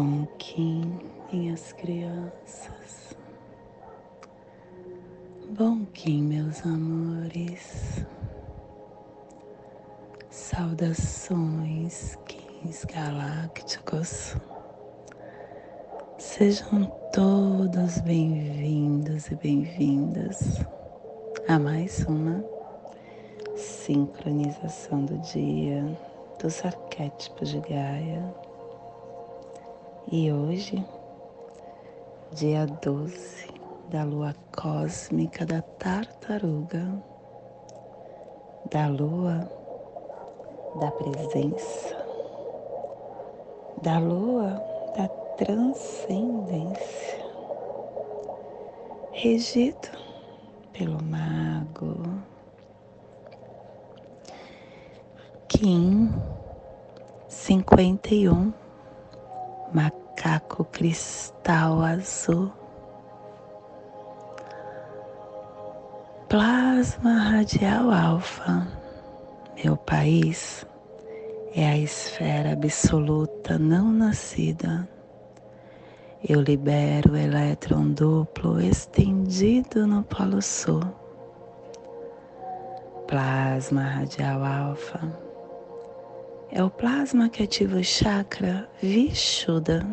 Bom Kim, minhas crianças. Bom Kim, meus amores. Saudações, Kings galácticos. Sejam todos bem-vindos e bem-vindas a mais uma sincronização do dia dos arquétipos de Gaia e hoje, dia 12 da lua cósmica da tartaruga, da lua da presença, da lua da transcendência, regido pelo mago Kim 51 macaco cristal azul, plasma radial alfa. Meu país é a esfera absoluta não nascida. Eu libero o elétron duplo estendido no Polo Sul. Plasma radial alfa é o plasma que ativa o chakra Vishuddha,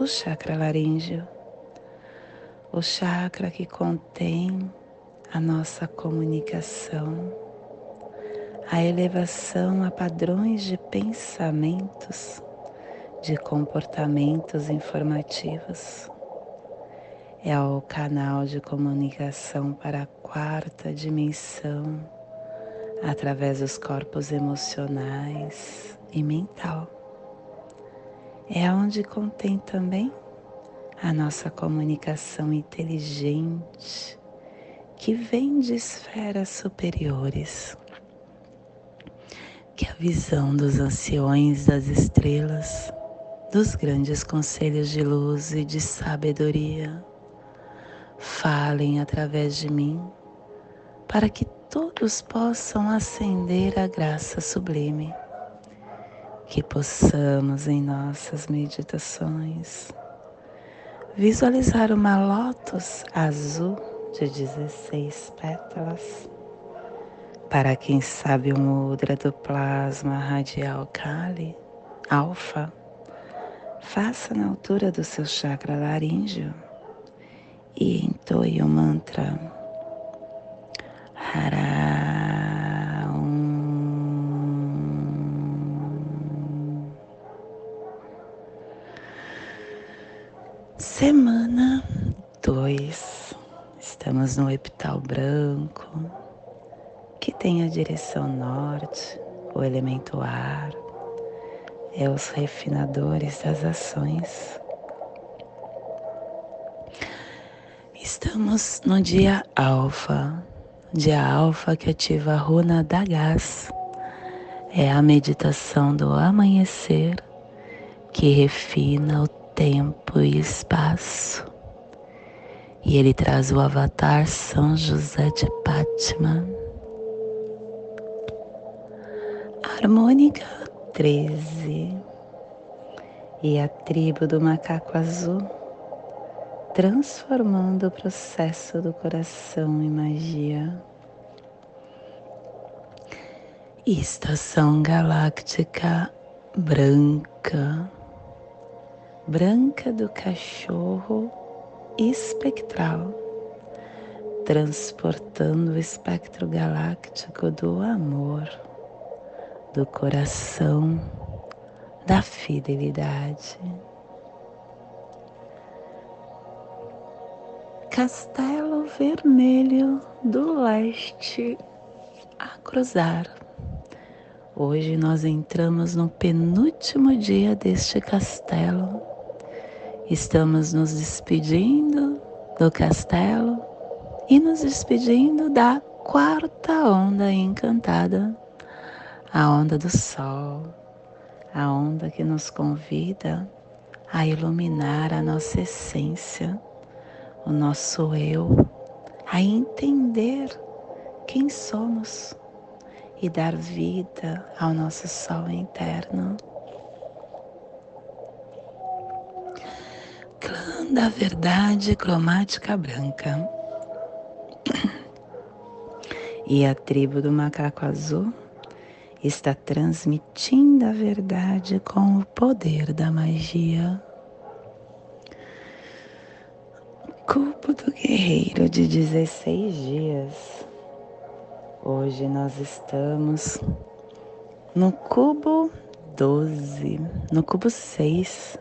o chakra laríngeo, o chakra que contém a nossa comunicação, a elevação a padrões de pensamentos, de comportamentos informativos. É o canal de comunicação para a quarta dimensão através dos corpos emocionais e mental. É onde contém também a nossa comunicação inteligente, que vem de esferas superiores, que é a visão dos anciões das estrelas, dos grandes conselhos de luz e de sabedoria, falem através de mim, para que todos possam acender a graça sublime, que possamos em nossas meditações visualizar uma lótus azul de 16 pétalas. Para quem sabe o mudra do plasma radial Kali, alfa, faça na altura do seu chakra laríngeo e entoie o mantra Semana 2. Estamos no epital branco, que tem a direção norte, o elemento ar, é os refinadores das ações. Estamos no dia alfa, dia alfa que ativa a runa da gás. É a meditação do amanhecer que refina o tempo e espaço. E ele traz o avatar São José de Pátima. Harmônica 13. E a tribo do macaco azul transformando o processo do coração em magia. Estação galáctica branca, branca do cachorro espectral, transportando o espectro galáctico do amor, do coração, da fidelidade. Castelo Vermelho do Leste a cruzar. Hoje nós entramos no penúltimo dia deste castelo. Estamos nos despedindo do castelo e nos despedindo da quarta onda encantada, a onda do sol, a onda que nos convida a iluminar a nossa essência, o nosso eu, a entender quem somos e dar vida ao nosso sol interno. Clã da Verdade Cromática Branca e a tribo do macaco azul está transmitindo a verdade com o poder da magia. Cubo do guerreiro de 16 dias. Hoje nós estamos no cubo 12, no cubo 6,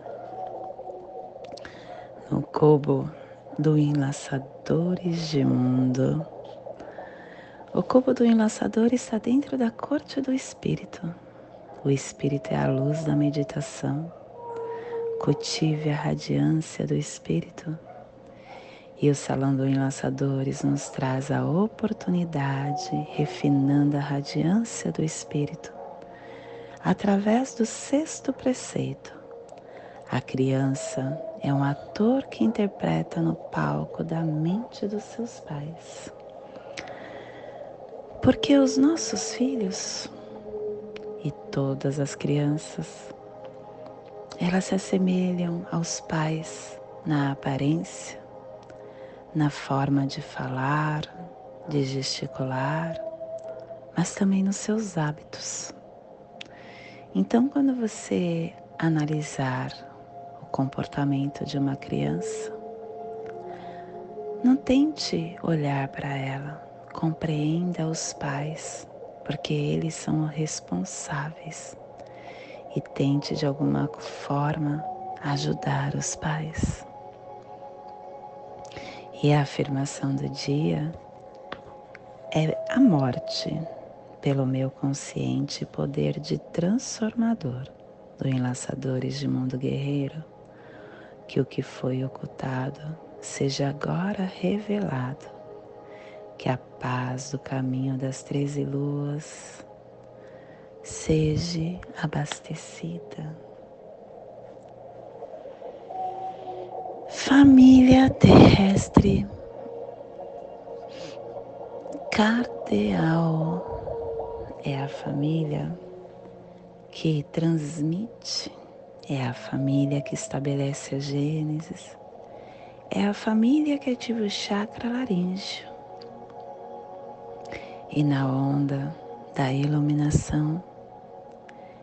no cubo do Enlaçadores de Mundo. O cubo do enlaçador está dentro da corte do espírito. O espírito é a luz da meditação. Cultive a radiância do espírito. E o salão do enlaçadores nos traz a oportunidade, refinando a radiância do espírito, através do sexto preceito. A criança é um ator que interpreta no palco da mente dos seus pais. Porque os nossos filhos e todas as crianças, elas se assemelham aos pais na aparência, na forma de falar, de gesticular, mas também nos seus hábitos. Então, quando você analisar o comportamento de uma criança, não tente olhar para ela compreenda os pais, porque eles são responsáveis e tente de alguma forma ajudar os pais. E a afirmação do dia é a morte pelo meu consciente poder de transformador do Enlaçadores de Mundo Guerreiro, que o que foi ocultado seja agora revelado que a paz do caminho das treze luas seja abastecida. Família terrestre cardeal é a família que transmite, é a família que estabelece a Gênesis, é a família que ativa o chakra laríngeo e na onda da iluminação.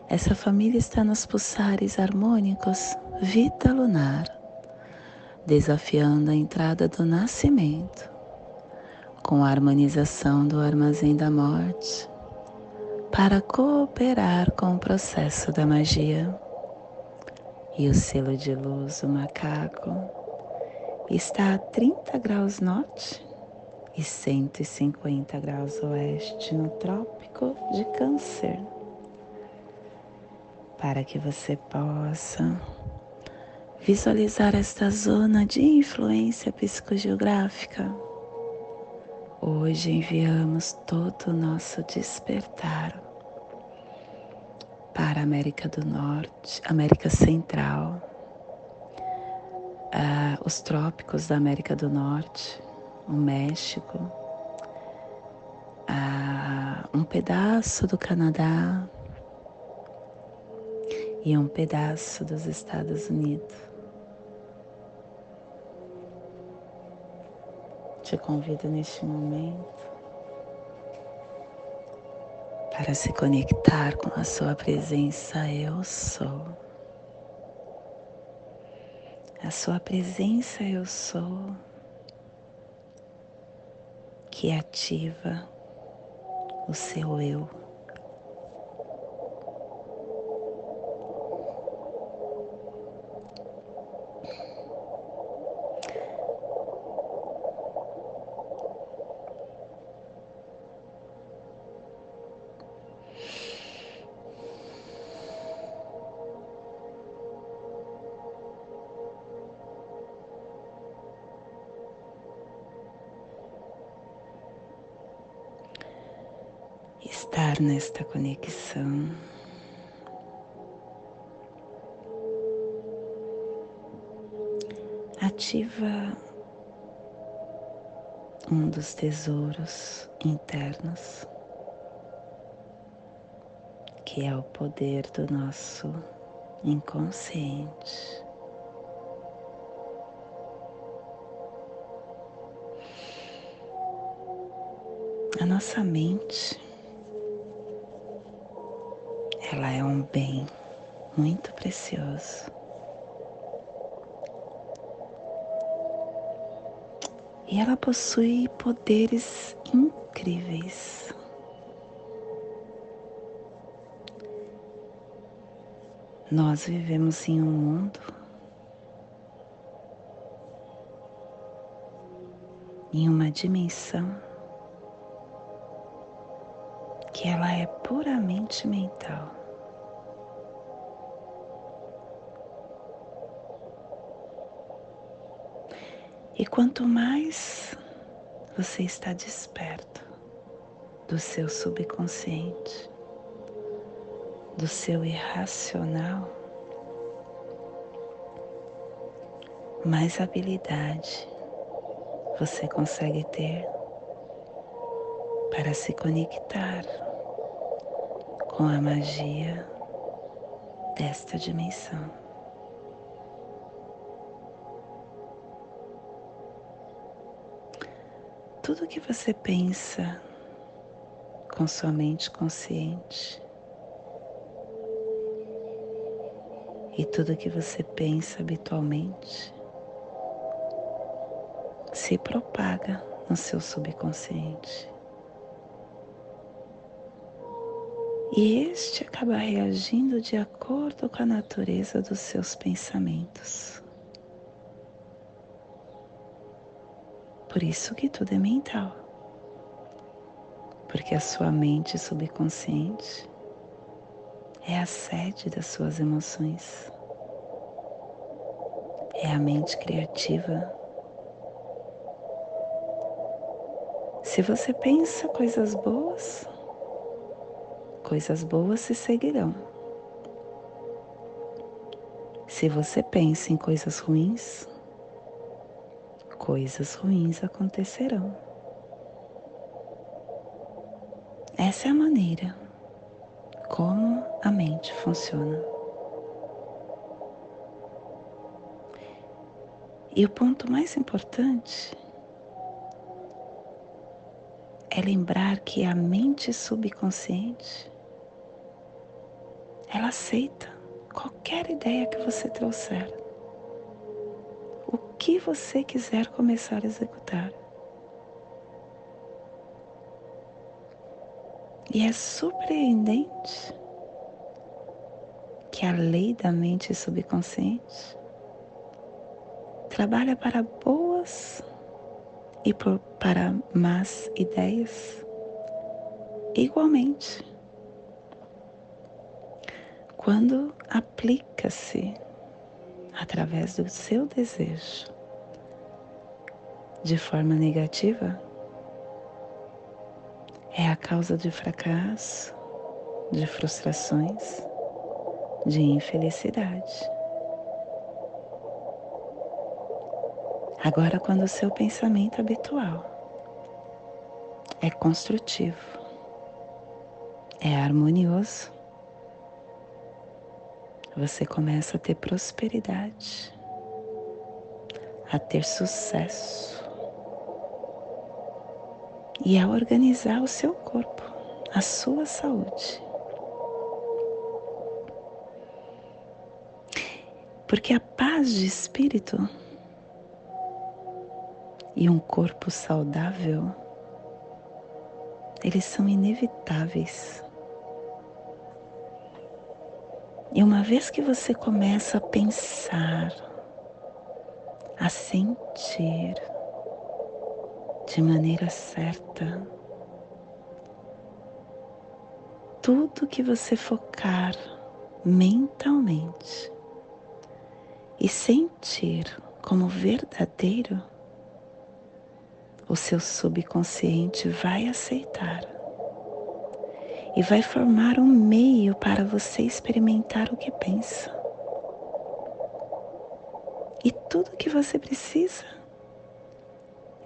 Essa família está nos pulsares harmônicos Vita Lunar, desafiando a entrada do nascimento, com a harmonização do armazém da morte, para cooperar com o processo da magia. E o selo de luz, o macaco, está a 30 graus norte e 150 graus oeste no Trópico de Câncer, para que você possa visualizar esta zona de influência psicogeográfica. Hoje enviamos todo o nosso despertar para a América do Norte, América Central, uh, os trópicos da América do Norte, o México, um pedaço do Canadá e um pedaço dos Estados Unidos. Te convido neste momento para se conectar com a sua presença Eu Sou. A sua presença Eu Sou que ativa o seu eu. Estar nesta conexão. Ativa um dos tesouros internos, que é o poder do nosso inconsciente. A nossa mente, ela é um bem muito precioso. E ela possui poderes incríveis. Nós vivemos em um mundo em uma dimensão que ela é puramente mental. E quanto mais você está desperto do seu subconsciente, do seu irracional, mais habilidade você consegue ter para se conectar com a magia desta dimensão. Tudo que você pensa com sua mente consciente e tudo que você pensa habitualmente se propaga no seu subconsciente. E este acaba reagindo de acordo com a natureza dos seus pensamentos. Por isso que tudo é mental, porque a sua mente subconsciente é a sede das suas emoções, é a mente criativa. Se você pensa coisas boas, coisas boas se seguirão. Se você pensa em coisas ruins, coisas ruins acontecerão. Essa é a maneira como a mente funciona. E o ponto mais importante é lembrar que a mente subconsciente ela aceita qualquer ideia que você trouxer. O que você quiser começar a executar. E é surpreendente que a lei da mente subconsciente trabalha para boas e para más ideias igualmente quando aplica-se através do seu desejo de forma negativa, é a causa de fracasso, de frustrações, de infelicidade. Agora, quando o seu pensamento habitual é construtivo, é harmonioso, você começa a ter prosperidade, a ter sucesso e a organizar o seu corpo, a sua saúde. Porque a paz de espírito e um corpo saudável, eles são inevitáveis E uma vez que você começa a pensar, a sentir de maneira certa, tudo que você focar mentalmente e sentir como verdadeiro, o seu subconsciente vai aceitar e vai formar um meio para você experimentar o que pensa. E tudo que você precisa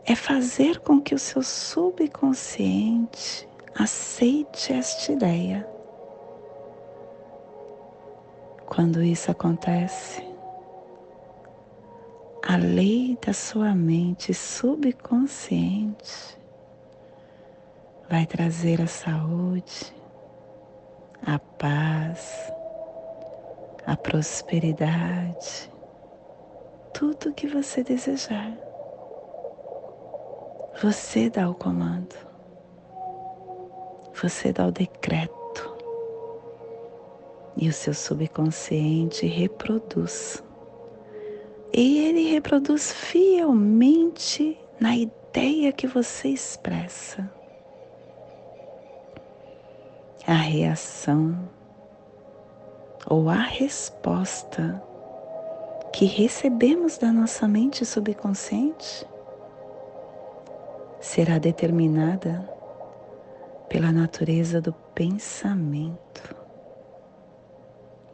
é fazer com que o seu subconsciente aceite esta ideia. Quando isso acontece, a lei da sua mente subconsciente vai trazer a saúde, a paz, a prosperidade, tudo o que você desejar. Você dá o comando, você dá o decreto e o seu subconsciente reproduz. E ele reproduz fielmente na ideia que você expressa a reação ou a resposta que recebemos da nossa mente subconsciente será determinada pela natureza do pensamento,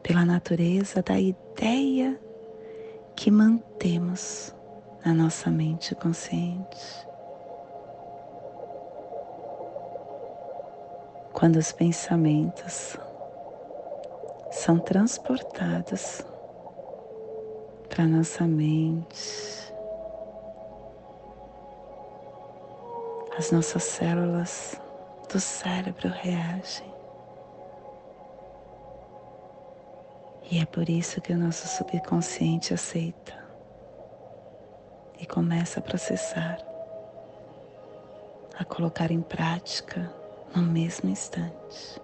pela natureza da ideia que mantemos na nossa mente consciente. Quando os pensamentos são transportados para nossa mente, as nossas células do cérebro reagem. E é por isso que o nosso subconsciente aceita e começa a processar, a colocar em prática no mesmo instante.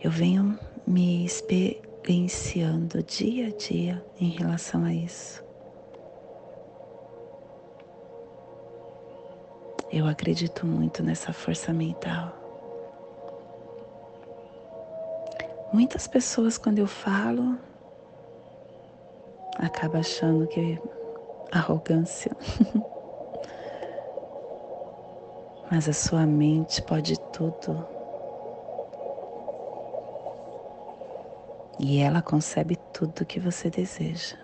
Eu venho me experienciando dia a dia em relação a isso. Eu acredito muito nessa força mental. Muitas pessoas, quando eu falo, acabam achando que arrogância. mas a sua mente pode tudo. E ela concebe tudo que você deseja.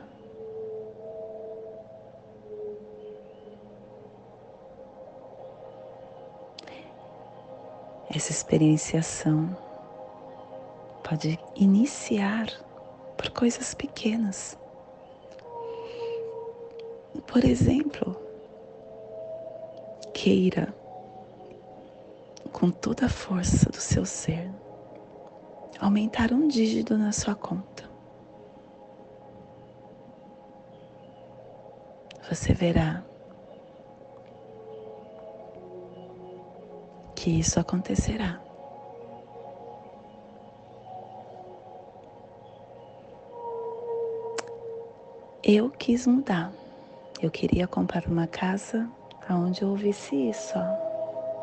Essa experienciação pode iniciar por coisas pequenas. Por exemplo, queira com toda a força do seu ser, aumentar um dígito na sua conta. Você verá que isso acontecerá. Eu quis mudar. Eu queria comprar uma casa onde eu ouvisse isso. Ó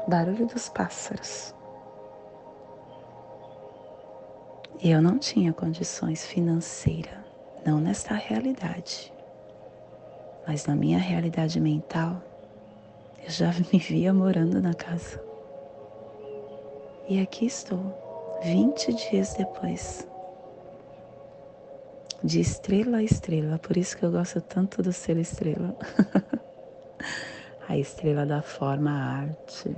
barulho dos pássaros. Eu não tinha condições financeiras, não nesta realidade, mas na minha realidade mental, eu já me via morando na casa. E aqui estou, 20 dias depois, de estrela a estrela, por isso que eu gosto tanto do ser estrela. a estrela da forma arte,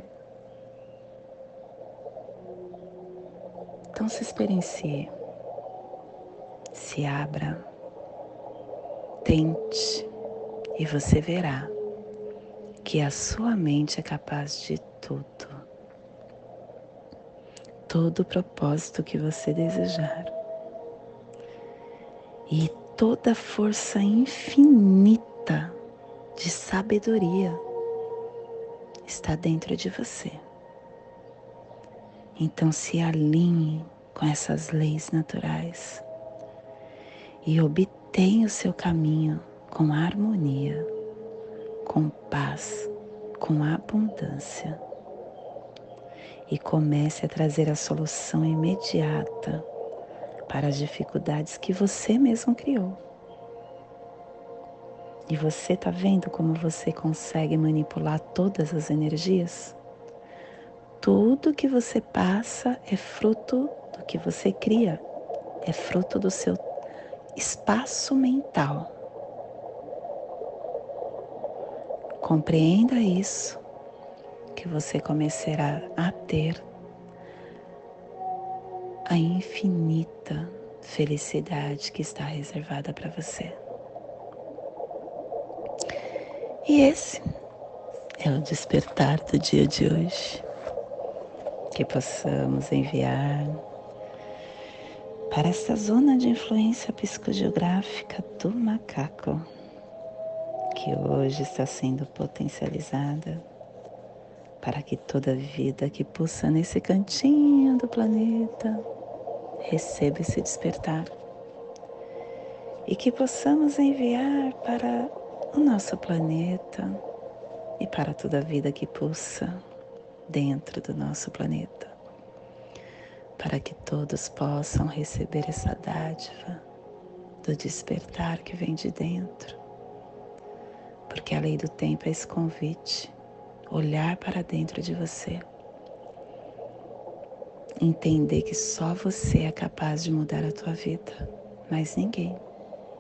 Então se experiencie, se abra, tente e você verá que a sua mente é capaz de tudo. Todo o propósito que você desejar. E toda a força infinita de sabedoria está dentro de você. Então se alinhe com essas leis naturais e obtenha o seu caminho com harmonia, com paz, com abundância. E comece a trazer a solução imediata para as dificuldades que você mesmo criou. E você está vendo como você consegue manipular todas as energias? Tudo que você passa é fruto do que você cria, é fruto do seu espaço mental. Compreenda isso, que você começará a ter a infinita felicidade que está reservada para você. E esse é o despertar do dia de hoje. Que possamos enviar para essa zona de influência psicogeográfica do macaco, que hoje está sendo potencializada para que toda vida que pulsa nesse cantinho do planeta receba esse despertar. E que possamos enviar para o nosso planeta e para toda vida que pulsa dentro do nosso planeta, para que todos possam receber essa dádiva do despertar que vem de dentro, porque a lei do tempo é esse convite, olhar para dentro de você, entender que só você é capaz de mudar a tua vida, mas ninguém,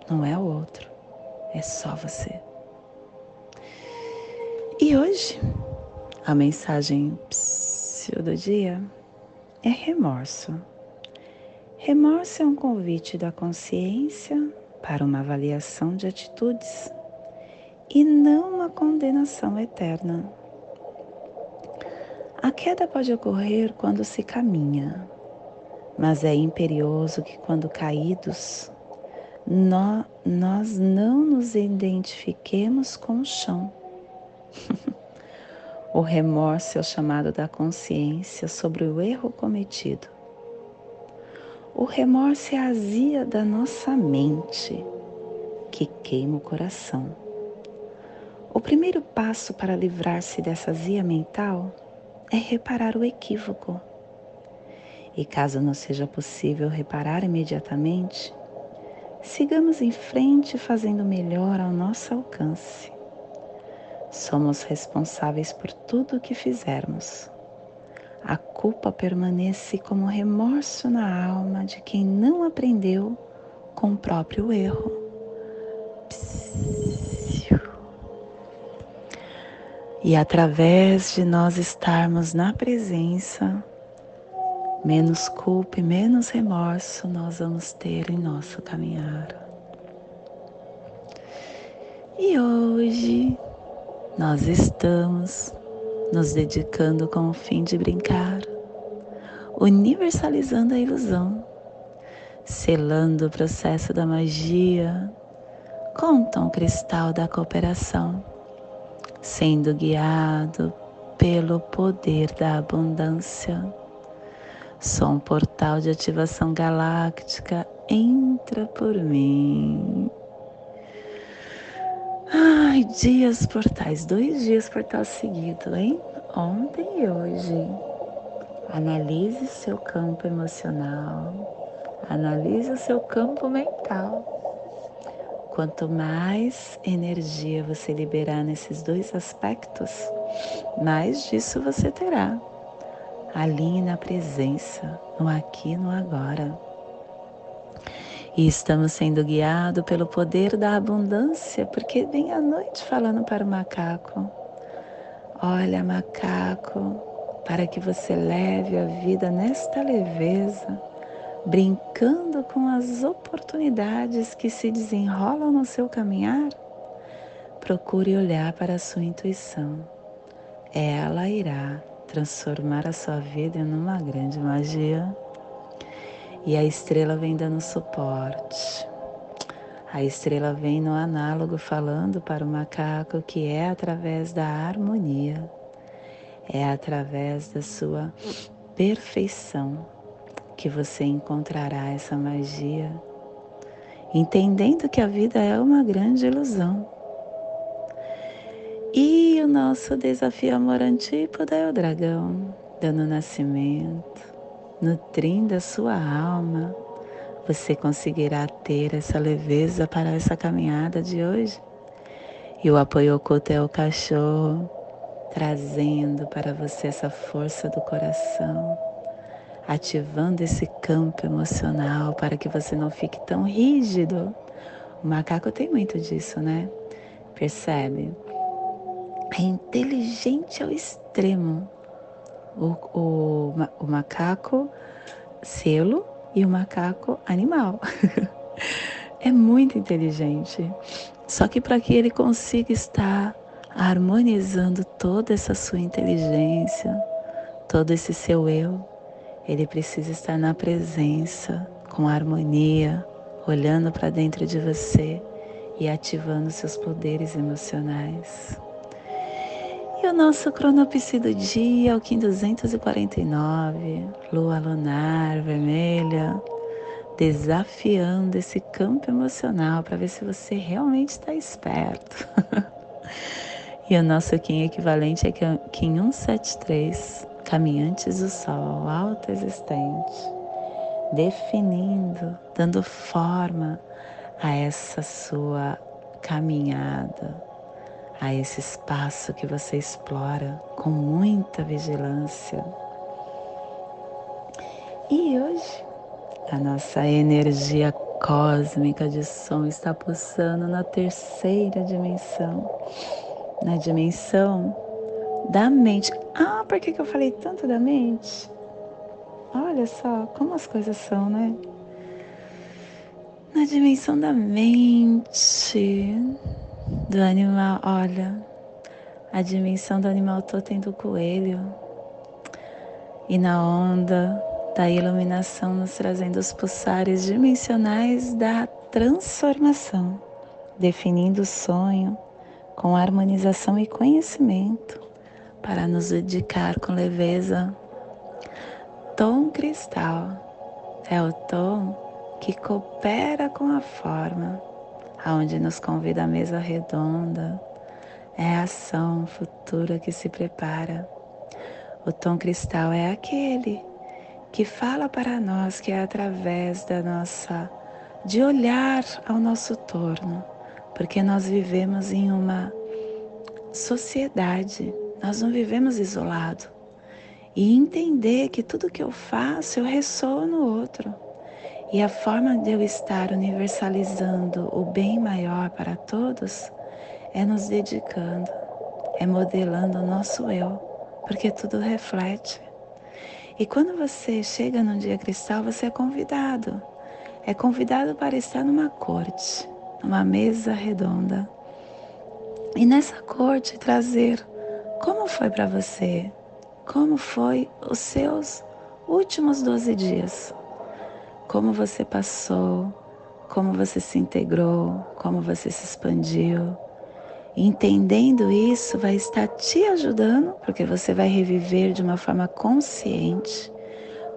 não é o outro, é só você. E hoje, a mensagem do dia é remorso. Remorso é um convite da consciência para uma avaliação de atitudes e não uma condenação eterna. A queda pode ocorrer quando se caminha, mas é imperioso que, quando caídos, nós não nos identifiquemos com o chão o remorso é o chamado da consciência sobre o erro cometido. O remorso é a azia da nossa mente que queima o coração. O primeiro passo para livrar-se dessa azia mental é reparar o equívoco. E caso não seja possível reparar imediatamente, sigamos em frente fazendo melhor ao nosso alcance. Somos responsáveis por tudo o que fizermos. A culpa permanece como remorso na alma de quem não aprendeu com o próprio erro. E através de nós estarmos na presença, menos culpa e menos remorso nós vamos ter em nosso caminhar. E hoje nós estamos nos dedicando com o fim de brincar, universalizando a ilusão, selando o processo da magia com o tom cristal da cooperação, sendo guiado pelo poder da abundância. Sou um portal de ativação galáctica, entra por mim. Ai, dias portais, dois dias portal seguido, hein? Ontem e hoje. Analise seu campo emocional, analise o seu campo mental. Quanto mais energia você liberar nesses dois aspectos, mais disso você terá. Alinhe na presença, no aqui e no agora. E estamos sendo guiados pelo poder da abundância, porque vem a noite falando para o macaco. Olha, macaco, para que você leve a vida nesta leveza, brincando com as oportunidades que se desenrolam no seu caminhar, procure olhar para a sua intuição. Ela irá transformar a sua vida em uma grande magia. E a estrela vem dando suporte. A estrela vem no análogo falando para o macaco que é através da harmonia, é através da sua perfeição que você encontrará essa magia, entendendo que a vida é uma grande ilusão. E o nosso desafio amor antípoda é o dragão, dando nascimento nutrindo a sua alma, você conseguirá ter essa leveza para essa caminhada de hoje. E o apoio oculto é o cachorro, trazendo para você essa força do coração, ativando esse campo emocional para que você não fique tão rígido. O macaco tem muito disso, né? Percebe? É inteligente ao extremo. O, o, o macaco selo e o macaco animal. é muito inteligente. Só que para que ele consiga estar harmonizando toda essa sua inteligência, todo esse seu eu, ele precisa estar na presença, com harmonia, olhando para dentro de você e ativando seus poderes emocionais. E o nosso cronopsi do dia, o Kim 249, lua lunar vermelha, desafiando esse campo emocional para ver se você realmente está esperto. e o nosso Kim equivalente é Kim 173, caminhantes do sol, alto existente, definindo, dando forma a essa sua caminhada, a esse espaço que você explora com muita vigilância. E hoje, a nossa energia cósmica de som está pulsando na terceira dimensão, na dimensão da mente. Ah, por que, que eu falei tanto da mente? Olha só como as coisas são, né? na dimensão da mente do animal. Olha, a dimensão do animal totem do coelho e na onda da iluminação nos trazendo os pulsares dimensionais da transformação, definindo o sonho com harmonização e conhecimento para nos dedicar com leveza. Tom cristal é o tom que coopera com a forma, aonde nos convida a mesa redonda, é a ação futura que se prepara. O tom cristal é aquele que fala para nós que é através da nossa de olhar ao nosso torno, porque nós vivemos em uma sociedade, nós não vivemos isolado. E entender que tudo que eu faço eu ressoo no outro. E a forma de eu estar universalizando o bem maior para todos é nos dedicando, é modelando o nosso eu, porque tudo reflete. E quando você chega num dia cristal, você é convidado. É convidado para estar numa corte, numa mesa redonda. E nessa corte trazer como foi para você, como foi os seus últimos 12 dias como você passou, como você se integrou, como você se expandiu. Entendendo isso vai estar te ajudando, porque você vai reviver de uma forma consciente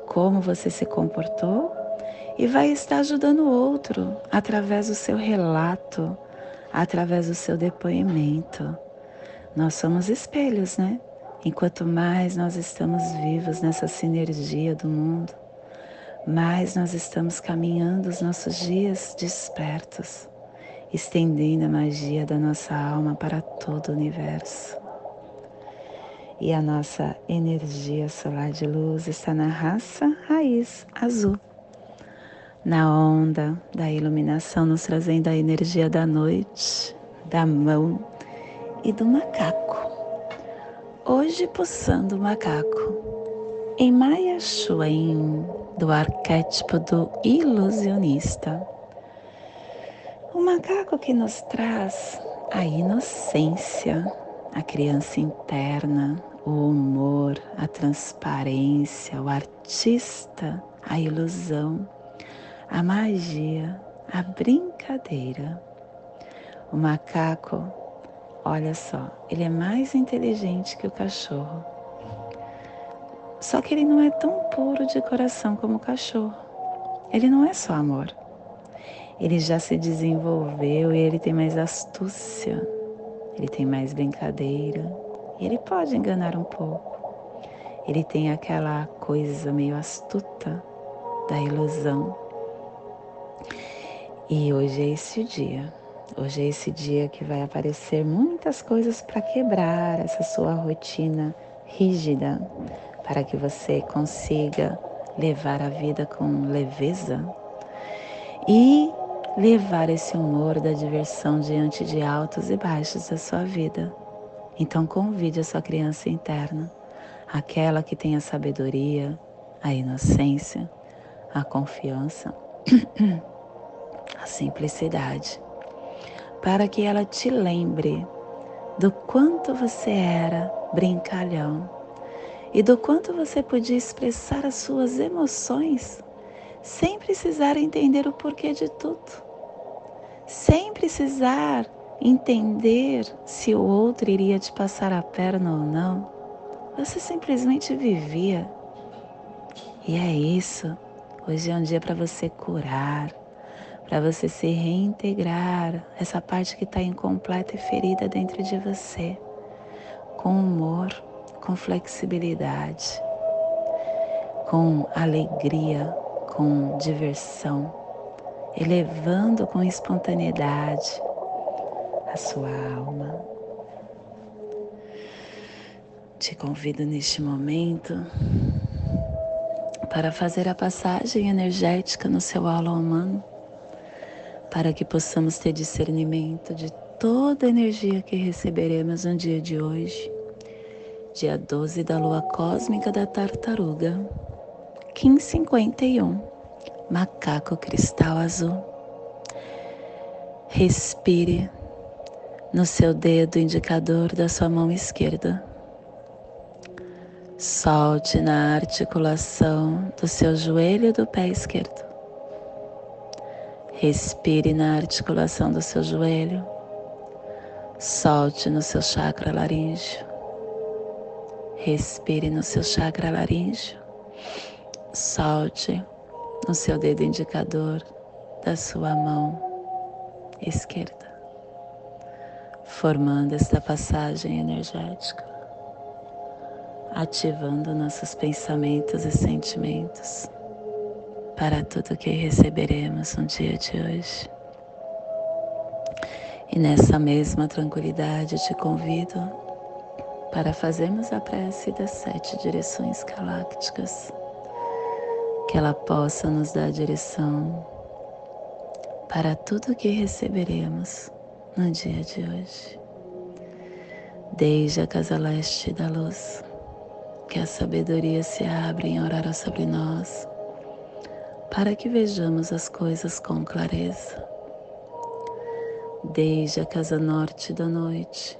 como você se comportou e vai estar ajudando o outro através do seu relato, através do seu depoimento. Nós somos espelhos, né? Enquanto mais nós estamos vivos nessa sinergia do mundo, mais nós estamos caminhando os nossos dias despertos, estendendo a magia da nossa alma para todo o universo. E a nossa energia solar de luz está na raça raiz azul, na onda da iluminação, nos trazendo a energia da noite, da mão e do macaco. Hoje, pulsando o macaco. Em Maya Shuain, do arquétipo do ilusionista. O macaco que nos traz a inocência, a criança interna, o humor, a transparência, o artista, a ilusão, a magia, a brincadeira. O macaco, olha só, ele é mais inteligente que o cachorro só que ele não é tão puro de coração como o cachorro. Ele não é só amor. Ele já se desenvolveu e ele tem mais astúcia, ele tem mais brincadeira e ele pode enganar um pouco. Ele tem aquela coisa meio astuta da ilusão. E hoje é esse dia. Hoje é esse dia que vai aparecer muitas coisas para quebrar essa sua rotina rígida, para que você consiga levar a vida com leveza e levar esse humor da diversão diante de altos e baixos da sua vida. Então convide a sua criança interna, aquela que tem a sabedoria, a inocência, a confiança, a simplicidade, para que ela te lembre do quanto você era brincalhão e do quanto você podia expressar as suas emoções sem precisar entender o porquê de tudo, sem precisar entender se o outro iria te passar a perna ou não. Você simplesmente vivia. E é isso. Hoje é um dia para você curar, para você se reintegrar essa parte que está incompleta e ferida dentro de você, com humor, com flexibilidade, com alegria, com diversão, elevando com espontaneidade a sua alma. Te convido neste momento para fazer a passagem energética no seu aula humano, para que possamos ter discernimento de toda a energia que receberemos no dia de hoje, dia 12 da lua cósmica da tartaruga, 1551, macaco cristal azul. Respire no seu dedo indicador da sua mão esquerda. Solte na articulação do seu joelho do pé esquerdo. Respire na articulação do seu joelho. Solte no seu chakra laríngeo. Respire no seu chakra laríngeo. Solte no seu dedo indicador da sua mão esquerda, formando esta passagem energética ativando nossos pensamentos e sentimentos para tudo que receberemos no dia de hoje. E nessa mesma tranquilidade te convido para fazermos a prece das sete direções galácticas, que ela possa nos dar direção para tudo que receberemos no dia de hoje. Desde a casa leste da luz que a sabedoria se abra em orar sobre nós, para que vejamos as coisas com clareza. Desde a casa norte da noite,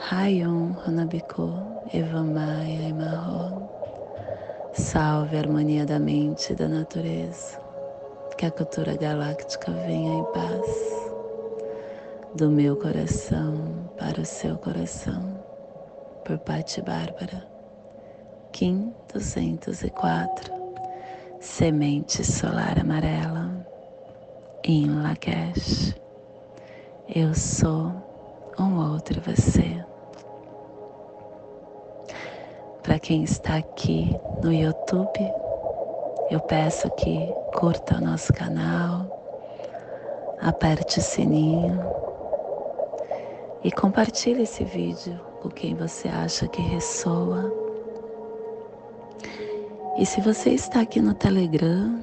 Rayon Honabiku Eva Maia Emarro. Salve a harmonia da mente e da natureza. Que a cultura galáctica venha em paz do meu coração para o seu coração, por Patti Bárbara, Kim 204, Semente Solar Amarela, em Lakesh. Eu sou um outro você. Para quem está aqui no YouTube, eu peço que curta o nosso canal, aperte o sininho e compartilhe esse vídeo com quem você acha que ressoa. E se você está aqui no Telegram,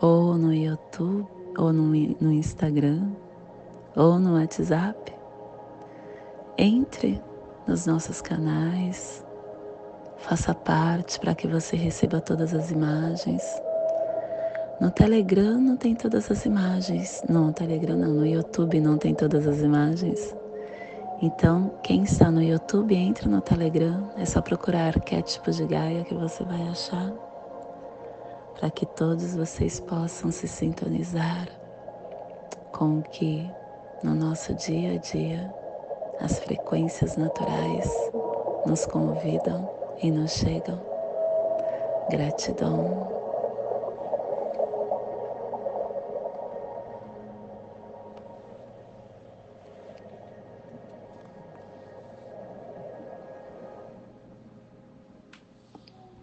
ou no YouTube, ou no, no Instagram, ou no WhatsApp, entre nos nossos canais, faça parte para que você receba todas as imagens. No Telegram não tem todas as imagens. No Telegram não, no YouTube não tem todas as imagens. Então, quem está no YouTube, entra no Telegram. É só procurar arquétipo de Gaia que você vai achar. Para que todos vocês possam se sintonizar com o que no nosso dia a dia as frequências naturais nos convidam e nos chegam. Gratidão.